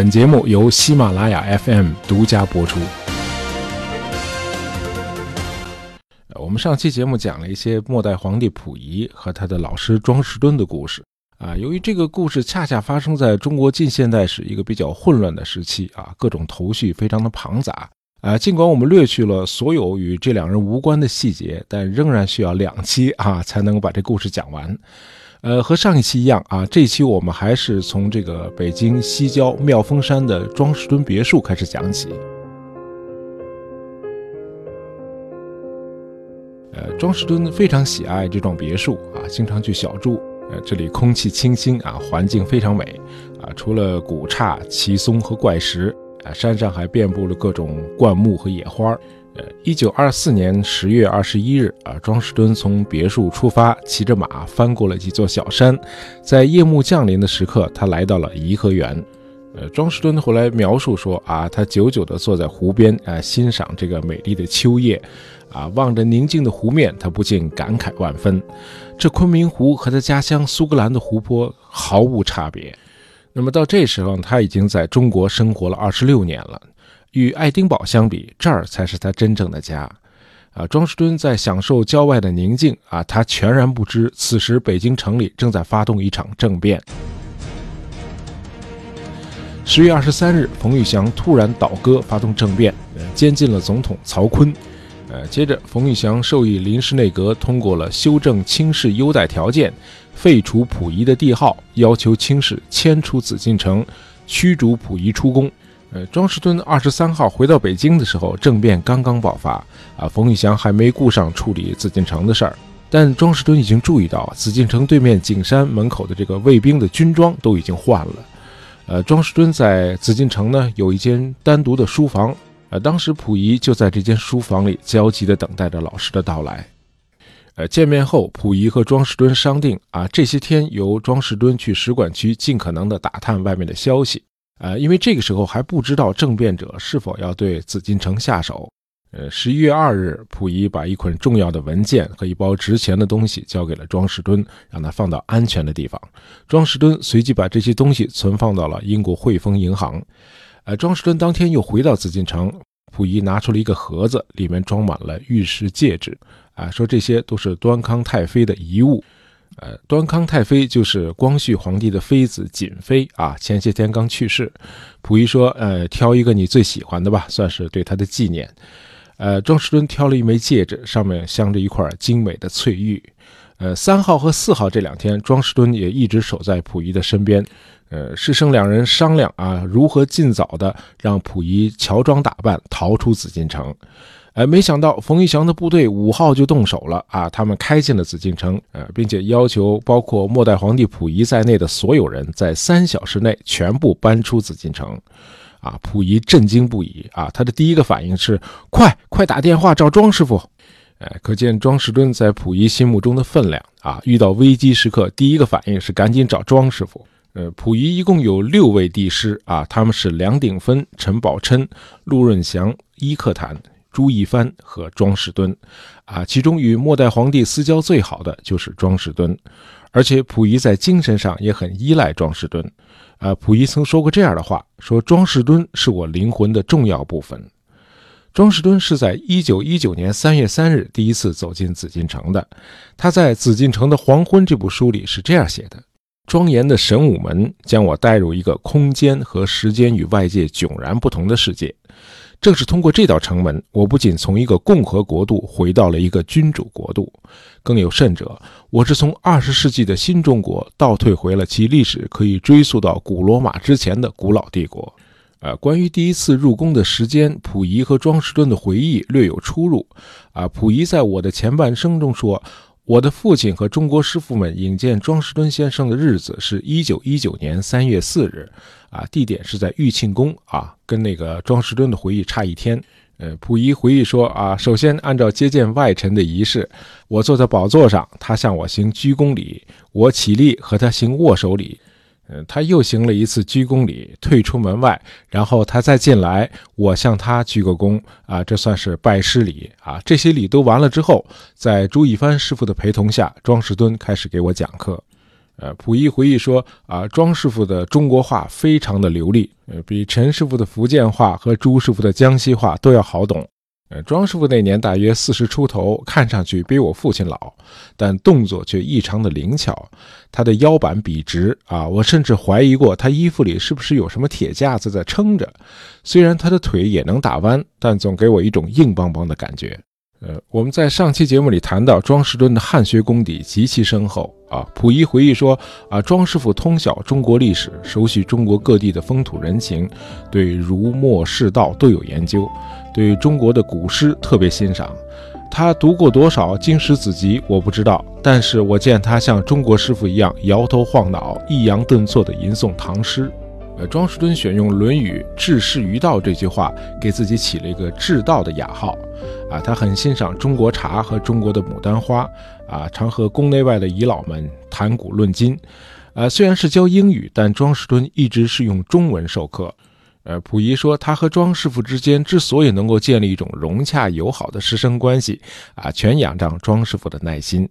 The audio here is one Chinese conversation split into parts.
本节目由喜马拉雅 FM 独家播出。我们上期节目讲了一些末代皇帝溥仪和他的老师庄士敦的故事啊。由于这个故事恰恰发生在中国近现代史一个比较混乱的时期啊，各种头绪非常的庞杂啊。尽管我们略去了所有与这两人无关的细节，但仍然需要两期啊才能够把这故事讲完。呃，和上一期一样啊，这一期我们还是从这个北京西郊妙峰山的庄士敦别墅开始讲起。呃，庄士敦非常喜爱这幢别墅啊，经常去小住。呃，这里空气清新啊，环境非常美啊，除了古刹、奇松和怪石啊，山上还遍布了各种灌木和野花。呃，一九二四年十月二十一日啊，庄士敦从别墅出发，骑着马翻过了几座小山，在夜幕降临的时刻，他来到了颐和园。呃，庄士敦后来描述说啊，他久久地坐在湖边啊，欣赏这个美丽的秋夜，啊，望着宁静的湖面，他不禁感慨万分。这昆明湖和他家乡苏格兰的湖泊毫无差别。那么到这时候，他已经在中国生活了二十六年了。与爱丁堡相比，这儿才是他真正的家。啊，庄士敦在享受郊外的宁静啊，他全然不知，此时北京城里正在发动一场政变。十月二十三日，冯玉祥突然倒戈，发动政变，呃，监禁了总统曹锟。呃，接着，冯玉祥授意临时内阁通过了修正清室优待条件，废除溥仪的帝号，要求清室迁出紫禁城，驱逐溥仪出宫。呃，庄士敦二十三号回到北京的时候，政变刚刚爆发啊，冯玉祥还没顾上处理紫禁城的事儿，但庄士敦已经注意到紫禁城对面景山门口的这个卫兵的军装都已经换了。呃，庄士敦在紫禁城呢有一间单独的书房，呃，当时溥仪就在这间书房里焦急地等待着老师的到来。呃，见面后，溥仪和庄士敦商定啊，这些天由庄士敦去使馆区尽可能地打探外面的消息。呃，因为这个时候还不知道政变者是否要对紫禁城下手。呃，十一月二日，溥仪把一捆重要的文件和一包值钱的东西交给了庄士敦，让他放到安全的地方。庄士敦随即把这些东西存放到了英国汇丰银行。呃，庄士敦当天又回到紫禁城，溥仪拿出了一个盒子，里面装满了玉石戒指，啊，说这些都是端康太妃的遗物。呃，端康太妃就是光绪皇帝的妃子瑾妃啊，前些天刚去世。溥仪说：“呃，挑一个你最喜欢的吧，算是对她的纪念。”呃，庄士敦挑了一枚戒指，上面镶着一块精美的翠玉。呃，三号和四号这两天，庄士敦也一直守在溥仪的身边。呃，师生两人商量啊，如何尽早的让溥仪乔装打扮逃出紫禁城。哎，没想到冯玉祥的部队五号就动手了啊！他们开进了紫禁城，呃，并且要求包括末代皇帝溥仪在内的所有人在三小时内全部搬出紫禁城。啊，溥仪震惊不已啊！他的第一个反应是快快打电话找庄师傅。哎，可见庄士敦在溥仪心目中的分量啊！遇到危机时刻，第一个反应是赶紧找庄师傅。呃，溥仪一共有六位帝师啊，他们是梁鼎芬、陈宝琛、陆润祥、伊克坦。朱一帆和庄士敦，啊，其中与末代皇帝私交最好的就是庄士敦，而且溥仪在精神上也很依赖庄士敦，啊，溥仪曾说过这样的话，说庄士敦是我灵魂的重要部分。庄士敦是在一九一九年三月三日第一次走进紫禁城的，他在《紫禁城的黄昏》这部书里是这样写的：庄严的神武门将我带入一个空间和时间与外界迥然不同的世界。正是通过这道城门，我不仅从一个共和国度回到了一个君主国度，更有甚者，我是从二十世纪的新中国倒退回了其历史可以追溯到古罗马之前的古老帝国。呃，关于第一次入宫的时间，溥仪和庄士敦的回忆略有出入。啊，溥仪在我的前半生中说。我的父亲和中国师傅们引荐庄士敦先生的日子是一九一九年三月四日，啊，地点是在玉庆宫，啊，跟那个庄士敦的回忆差一天。呃，溥仪回忆说，啊，首先按照接见外臣的仪式，我坐在宝座上，他向我行鞠躬礼，我起立和他行握手礼。他又行了一次鞠躬礼，退出门外，然后他再进来，我向他鞠个躬啊，这算是拜师礼啊。这些礼都完了之后，在朱一帆师傅的陪同下，庄士敦开始给我讲课。呃，溥仪回忆说啊，庄师傅的中国话非常的流利，呃，比陈师傅的福建话和朱师傅的江西话都要好懂。呃，庄师傅那年大约四十出头，看上去比我父亲老，但动作却异常的灵巧。他的腰板笔直啊，我甚至怀疑过他衣服里是不是有什么铁架子在撑着。虽然他的腿也能打弯，但总给我一种硬邦邦的感觉。呃，我们在上期节目里谈到庄士敦的汉学功底极其深厚啊。溥仪回忆说啊，庄师傅通晓中国历史，熟悉中国各地的风土人情，对儒墨释道都有研究，对中国的古诗特别欣赏。他读过多少经史子集我不知道，但是我见他像中国师傅一样摇头晃脑、抑扬顿挫地吟诵唐诗。呃，庄士敦选用《论语·治世于道》这句话，给自己起了一个“治道”的雅号。啊，他很欣赏中国茶和中国的牡丹花。啊，常和宫内外的遗老们谈古论今。呃，虽然是教英语，但庄士敦一直是用中文授课。呃，溥仪说，他和庄师傅之间之所以能够建立一种融洽友好的师生关系，啊，全仰仗庄师傅的耐心。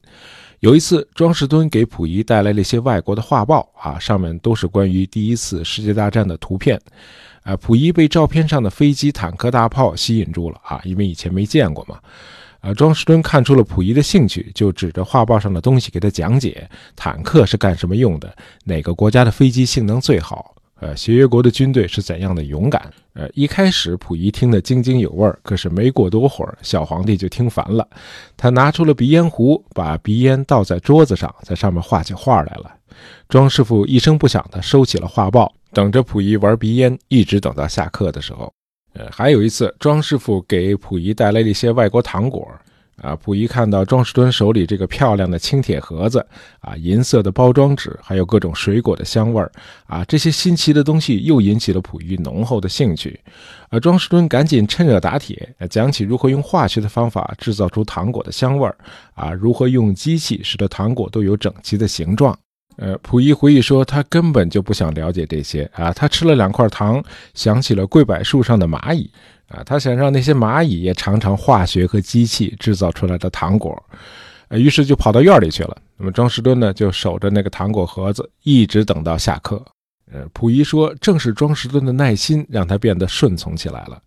有一次，庄士敦给溥仪带来了一些外国的画报，啊，上面都是关于第一次世界大战的图片，啊，溥仪被照片上的飞机、坦克、大炮吸引住了，啊，因为以前没见过嘛，啊，庄士敦看出了溥仪的兴趣，就指着画报上的东西给他讲解，坦克是干什么用的，哪个国家的飞机性能最好。呃，协约国的军队是怎样的勇敢？呃，一开始溥仪听得津津有味儿，可是没过多会儿，小皇帝就听烦了。他拿出了鼻烟壶，把鼻烟倒在桌子上，在上面画起画来了。庄师傅一声不响地收起了画报，等着溥仪玩鼻烟，一直等到下课的时候。呃，还有一次，庄师傅给溥仪带来了一些外国糖果。啊，溥仪看到庄士敦手里这个漂亮的青铁盒子，啊，银色的包装纸，还有各种水果的香味儿，啊，这些新奇的东西又引起了溥仪浓厚的兴趣。啊，庄士敦赶紧趁热打铁，讲起如何用化学的方法制造出糖果的香味儿，啊，如何用机器使得糖果都有整齐的形状。呃，溥仪回忆说，他根本就不想了解这些，啊，他吃了两块糖，想起了桂柏树上的蚂蚁。啊，他想让那些蚂蚁也尝尝化学和机器制造出来的糖果，呃，于是就跑到院里去了。那么庄士敦呢，就守着那个糖果盒子，一直等到下课。呃，溥仪说，正是庄士敦的耐心让他变得顺从起来了。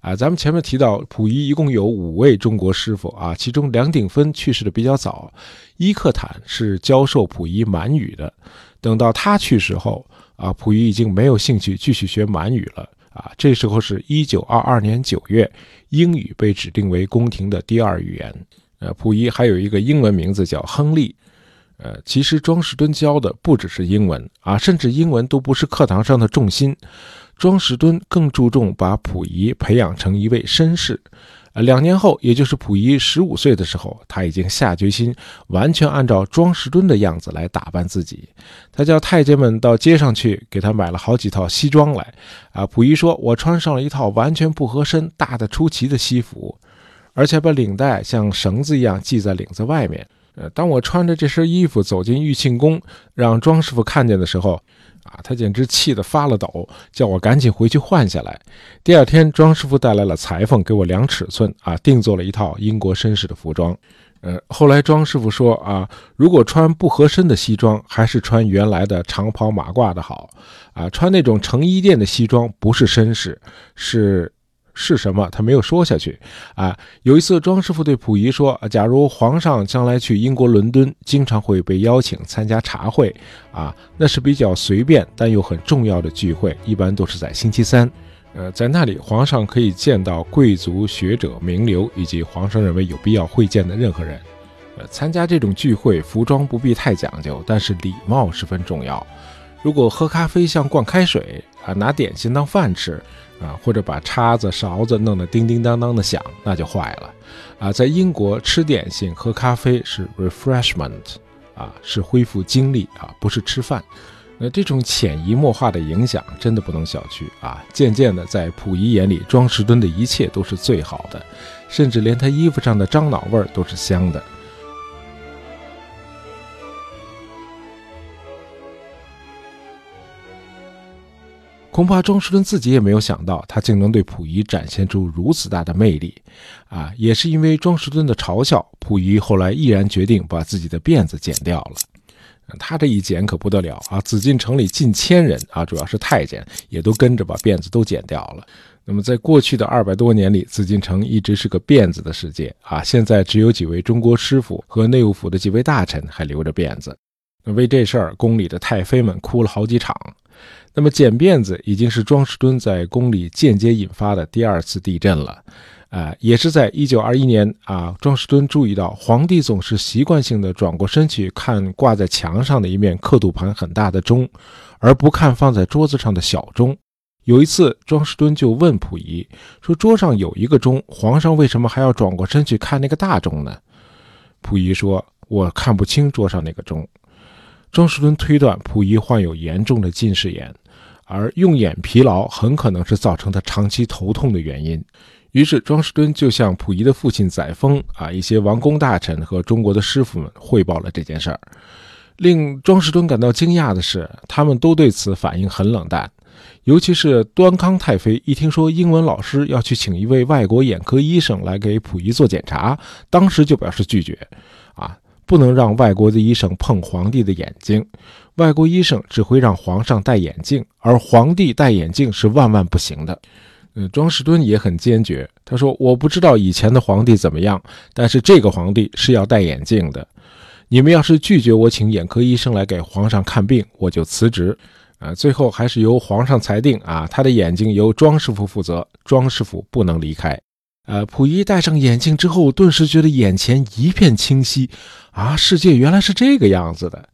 啊，咱们前面提到，溥仪一共有五位中国师傅啊，其中梁鼎芬去世的比较早，伊克坦是教授溥仪满语的。等到他去世后，啊，溥仪已经没有兴趣继续学满语了。啊，这时候是一九二二年九月，英语被指定为宫廷的第二语言。呃，溥仪还有一个英文名字叫亨利。呃，其实庄士敦教的不只是英文啊，甚至英文都不是课堂上的重心。庄士敦更注重把溥仪培养成一位绅士。呃，两年后，也就是溥仪十五岁的时候，他已经下决心完全按照庄士敦的样子来打扮自己。他叫太监们到街上去，给他买了好几套西装来。啊，溥仪说：“我穿上了一套完全不合身、大的出奇的西服，而且把领带像绳子一样系在领子外面。呃，当我穿着这身衣服走进玉庆宫，让庄师傅看见的时候。”啊，他简直气得发了抖，叫我赶紧回去换下来。第二天，庄师傅带来了裁缝，给我量尺寸，啊，定做了一套英国绅士的服装。呃，后来庄师傅说，啊，如果穿不合身的西装，还是穿原来的长袍马褂的好。啊，穿那种成衣店的西装不是绅士，是。是什么？他没有说下去。啊，有一次，庄师傅对溥仪说：“假如皇上将来去英国伦敦，经常会被邀请参加茶会，啊，那是比较随便但又很重要的聚会，一般都是在星期三。呃，在那里，皇上可以见到贵族、学者、名流以及皇上认为有必要会见的任何人。呃，参加这种聚会，服装不必太讲究，但是礼貌十分重要。如果喝咖啡像灌开水，啊，拿点心当饭吃。”啊，或者把叉子、勺子弄得叮叮当当的响，那就坏了。啊，在英国吃点心、喝咖啡是 refreshment，啊，是恢复精力啊，不是吃饭。那这种潜移默化的影响真的不能小觑啊。渐渐的，在溥仪眼里，庄士敦的一切都是最好的，甚至连他衣服上的樟脑味儿都是香的。恐怕庄士敦自己也没有想到，他竟能对溥仪展现出如此大的魅力，啊，也是因为庄士敦的嘲笑，溥仪后来毅然决定把自己的辫子剪掉了。他这一剪可不得了啊！紫禁城里近千人啊，主要是太监，也都跟着把辫子都剪掉了。那么，在过去的二百多年里，紫禁城一直是个辫子的世界啊。现在只有几位中国师傅和内务府的几位大臣还留着辫子。为这事儿，宫里的太妃们哭了好几场。那么，剪辫子已经是庄士敦在宫里间接引发的第二次地震了。啊，也是在一九二一年啊，庄士敦注意到皇帝总是习惯性的转过身去看挂在墙上的一面刻度盘很大的钟，而不看放在桌子上的小钟。有一次，庄士敦就问溥仪说：“桌上有一个钟，皇上为什么还要转过身去看那个大钟呢？”溥仪说：“我看不清桌上那个钟。”庄士敦推断溥仪患有严重的近视眼，而用眼疲劳很可能是造成他长期头痛的原因。于是，庄士敦就向溥仪的父亲载沣啊，一些王公大臣和中国的师傅们汇报了这件事儿。令庄士敦感到惊讶的是，他们都对此反应很冷淡。尤其是端康太妃一听说英文老师要去请一位外国眼科医生来给溥仪做检查，当时就表示拒绝。啊，不能让外国的医生碰皇帝的眼睛，外国医生只会让皇上戴眼镜，而皇帝戴眼镜是万万不行的。嗯，庄士敦也很坚决。他说：“我不知道以前的皇帝怎么样，但是这个皇帝是要戴眼镜的。你们要是拒绝我请眼科医生来给皇上看病，我就辞职。”啊，最后还是由皇上裁定啊，他的眼睛由庄师傅负责，庄师傅不能离开。呃，溥仪戴上眼镜之后，顿时觉得眼前一片清晰，啊，世界原来是这个样子的。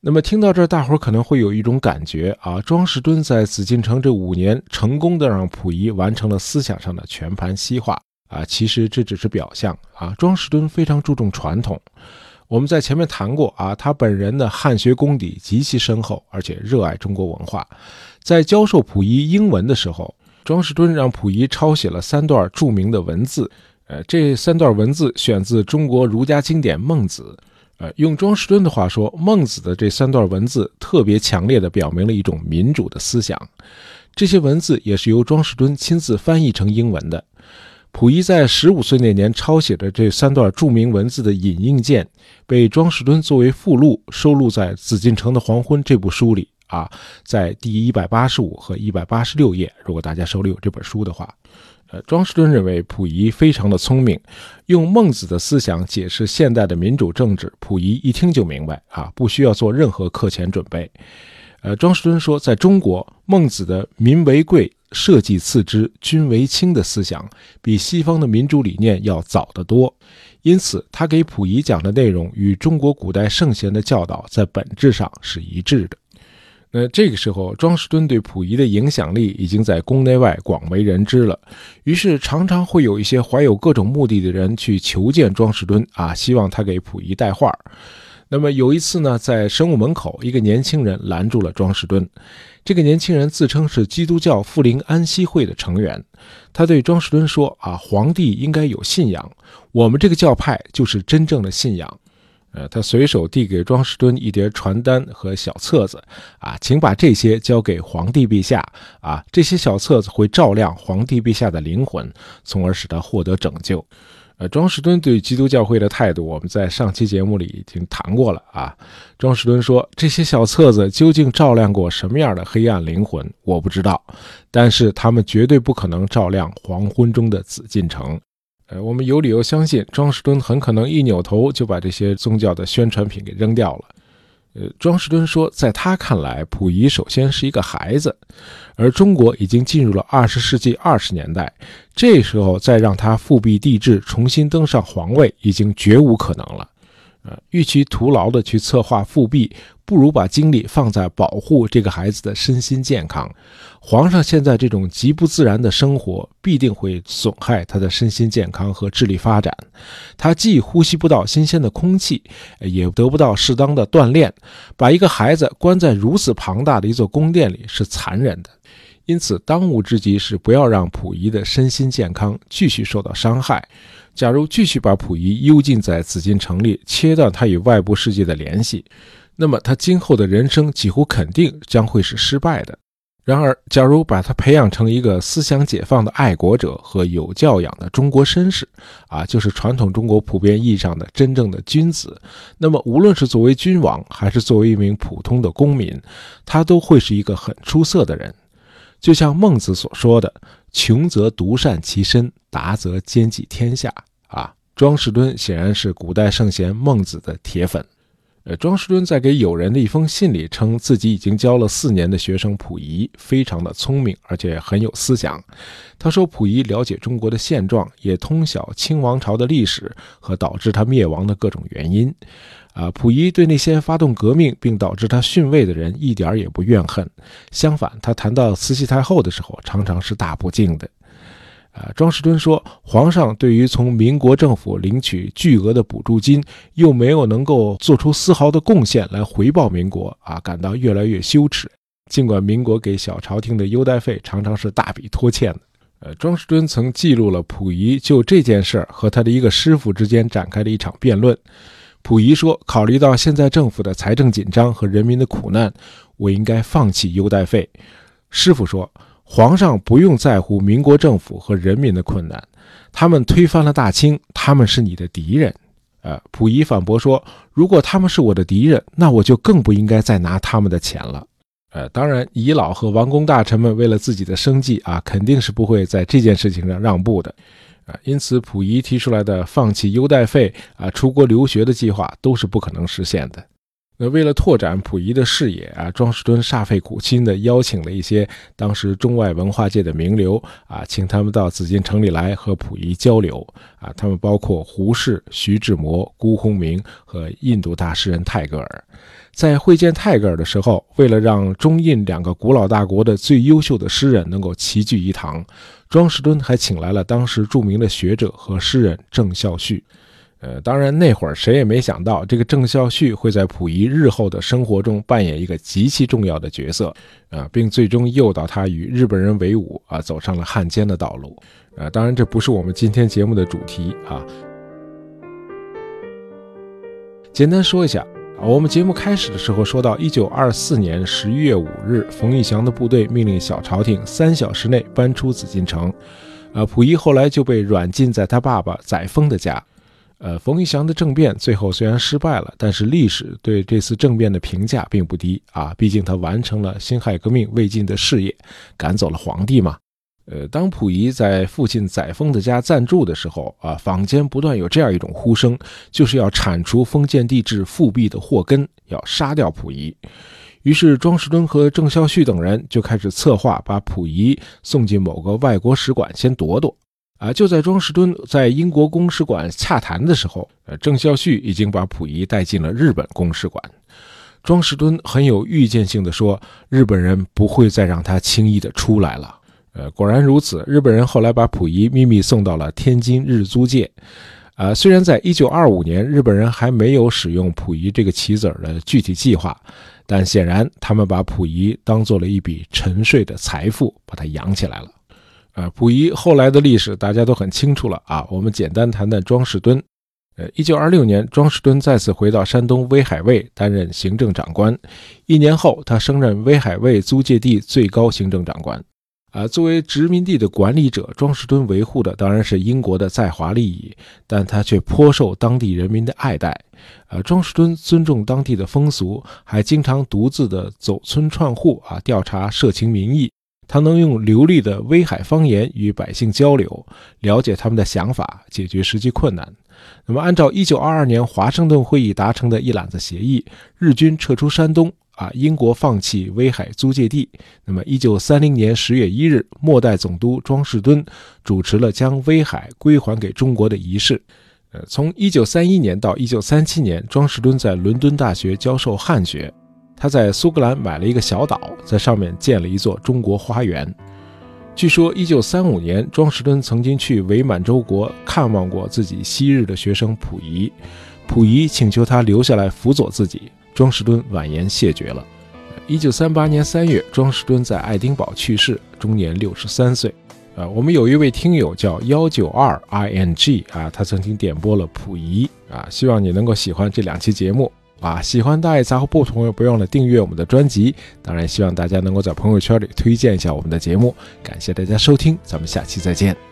那么听到这儿，大伙儿可能会有一种感觉啊，庄士敦在紫禁城这五年，成功的让溥仪完成了思想上的全盘西化啊。其实这只是表象啊。庄士敦非常注重传统，我们在前面谈过啊，他本人的汉学功底极其深厚，而且热爱中国文化。在教授溥仪英文的时候，庄士敦让溥仪抄写了三段著名的文字，呃，这三段文字选自中国儒家经典《孟子》。呃，用庄士敦的话说，孟子的这三段文字特别强烈的表明了一种民主的思想。这些文字也是由庄士敦亲自翻译成英文的。溥仪在十五岁那年抄写的这三段著名文字的引印件，被庄士敦作为附录收录在《紫禁城的黄昏》这部书里啊，在第一百八十五和一百八十六页。如果大家手里有这本书的话。呃，庄士敦认为溥仪非常的聪明，用孟子的思想解释现代的民主政治，溥仪一听就明白啊，不需要做任何课前准备。呃，庄士敦说，在中国，孟子的“民为贵，社稷次之，君为轻”的思想，比西方的民主理念要早得多，因此他给溥仪讲的内容与中国古代圣贤的教导在本质上是一致的。那这个时候，庄士敦对溥仪的影响力已经在宫内外广为人知了。于是，常常会有一些怀有各种目的的人去求见庄士敦啊，希望他给溥仪带话。那么有一次呢，在神武门口，一个年轻人拦住了庄士敦。这个年轻人自称是基督教富林安息会的成员。他对庄士敦说：“啊，皇帝应该有信仰，我们这个教派就是真正的信仰。”呃，他随手递给庄士敦一叠传单和小册子，啊，请把这些交给皇帝陛下，啊，这些小册子会照亮皇帝陛下的灵魂，从而使他获得拯救。呃，庄士敦对基督教会的态度，我们在上期节目里已经谈过了啊。庄士敦说，这些小册子究竟照亮过什么样的黑暗灵魂，我不知道，但是他们绝对不可能照亮黄昏中的紫禁城。呃，我们有理由相信，庄士敦很可能一扭头就把这些宗教的宣传品给扔掉了。呃，庄士敦说，在他看来，溥仪首先是一个孩子，而中国已经进入了二十世纪二十年代，这时候再让他复辟帝制，重新登上皇位，已经绝无可能了。呃，与其徒劳的去策划复辟，不如把精力放在保护这个孩子的身心健康。皇上现在这种极不自然的生活，必定会损害他的身心健康和智力发展。他既呼吸不到新鲜的空气，也得不到适当的锻炼。把一个孩子关在如此庞大的一座宫殿里，是残忍的。因此，当务之急是不要让溥仪的身心健康继续受到伤害。假如继续把溥仪幽禁在紫禁城里，切断他与外部世界的联系，那么他今后的人生几乎肯定将会是失败的。然而，假如把他培养成一个思想解放的爱国者和有教养的中国绅士，啊，就是传统中国普遍意义上的真正的君子，那么无论是作为君王，还是作为一名普通的公民，他都会是一个很出色的人。就像孟子所说的：“穷则独善其身，达则兼济天下。”啊，庄士敦显然是古代圣贤孟子的铁粉。呃，庄士敦在给友人的一封信里称，自己已经教了四年的学生溥仪，非常的聪明，而且很有思想。他说，溥仪了解中国的现状，也通晓清王朝的历史和导致他灭亡的各种原因。啊，溥仪对那些发动革命并导致他逊位的人一点也不怨恨，相反，他谈到慈禧太后的时候，常常是大不敬的。啊，庄士敦说，皇上对于从民国政府领取巨额的补助金，又没有能够做出丝毫的贡献来回报民国，啊，感到越来越羞耻。尽管民国给小朝廷的优待费常常是大笔拖欠的。呃，庄士敦曾记录了溥仪就这件事儿和他的一个师傅之间展开的一场辩论。溥仪说，考虑到现在政府的财政紧张和人民的苦难，我应该放弃优待费。师傅说。皇上不用在乎民国政府和人民的困难，他们推翻了大清，他们是你的敌人。呃，溥仪反驳说，如果他们是我的敌人，那我就更不应该再拿他们的钱了。呃，当然，遗老和王公大臣们为了自己的生计啊，肯定是不会在这件事情上让步的。啊，因此，溥仪提出来的放弃优待费啊、出国留学的计划都是不可能实现的。那为了拓展溥仪的视野啊，庄士敦煞费苦心地邀请了一些当时中外文化界的名流啊，请他们到紫禁城里来和溥仪交流啊。他们包括胡适、徐志摩、辜鸿铭和印度大诗人泰戈尔。在会见泰戈尔的时候，为了让中印两个古老大国的最优秀的诗人能够齐聚一堂，庄士敦还请来了当时著名的学者和诗人郑孝胥。呃，当然，那会儿谁也没想到，这个郑孝胥会在溥仪日后的生活中扮演一个极其重要的角色，啊，并最终诱导他与日本人为伍，啊，走上了汉奸的道路。呃，当然，这不是我们今天节目的主题啊。简单说一下，啊，我们节目开始的时候说到，一九二四年十一月五日，冯玉祥的部队命令小朝廷三小时内搬出紫禁城，啊，溥仪后来就被软禁在他爸爸载沣的家。呃，冯玉祥的政变最后虽然失败了，但是历史对这次政变的评价并不低啊。毕竟他完成了辛亥革命未尽的事业，赶走了皇帝嘛。呃，当溥仪在父亲载沣的家暂住的时候啊，坊间不断有这样一种呼声，就是要铲除封建帝制复辟的祸根，要杀掉溥仪。于是庄士敦和郑孝胥等人就开始策划，把溥仪送进某个外国使馆先躲躲。啊！就在庄士敦在英国公使馆洽谈的时候，呃，郑孝胥已经把溥仪带进了日本公使馆。庄士敦很有预见性的说：“日本人不会再让他轻易的出来了。”呃，果然如此。日本人后来把溥仪秘密送到了天津日租界。啊，虽然在一九二五年日本人还没有使用溥仪这个棋子儿的具体计划，但显然他们把溥仪当做了一笔沉睡的财富，把它养起来了。啊，溥仪后来的历史大家都很清楚了啊。我们简单谈谈庄士敦。呃，一九二六年，庄士敦再次回到山东威海卫担任行政长官。一年后，他升任威海卫租界地最高行政长官。啊，作为殖民地的管理者，庄士敦维护的当然是英国的在华利益，但他却颇受当地人民的爱戴。呃，庄士敦尊重当地的风俗，还经常独自的走村串户啊，调查社情民意。他能用流利的威海方言与百姓交流，了解他们的想法，解决实际困难。那么，按照1922年华盛顿会议达成的一揽子协议，日军撤出山东，啊，英国放弃威海租界地。那么，1930年10月1日，末代总督庄士敦主持了将威海归还给中国的仪式。呃，从1931年到1937年，庄士敦在伦敦大学教授汉学。他在苏格兰买了一个小岛，在上面建了一座中国花园。据说，一九三五年，庄士敦曾经去伪满洲国看望过自己昔日的学生溥仪，溥仪请求他留下来辅佐自己，庄士敦婉言谢绝了。一九三八年三月，庄士敦在爱丁堡去世，终年六十三岁。啊，我们有一位听友叫幺九二 i n g 啊，他曾经点播了溥仪啊，希望你能够喜欢这两期节目。啊！喜欢大爱杂货铺的朋友，不要忘了订阅我们的专辑。当然，希望大家能够在朋友圈里推荐一下我们的节目。感谢大家收听，咱们下期再见。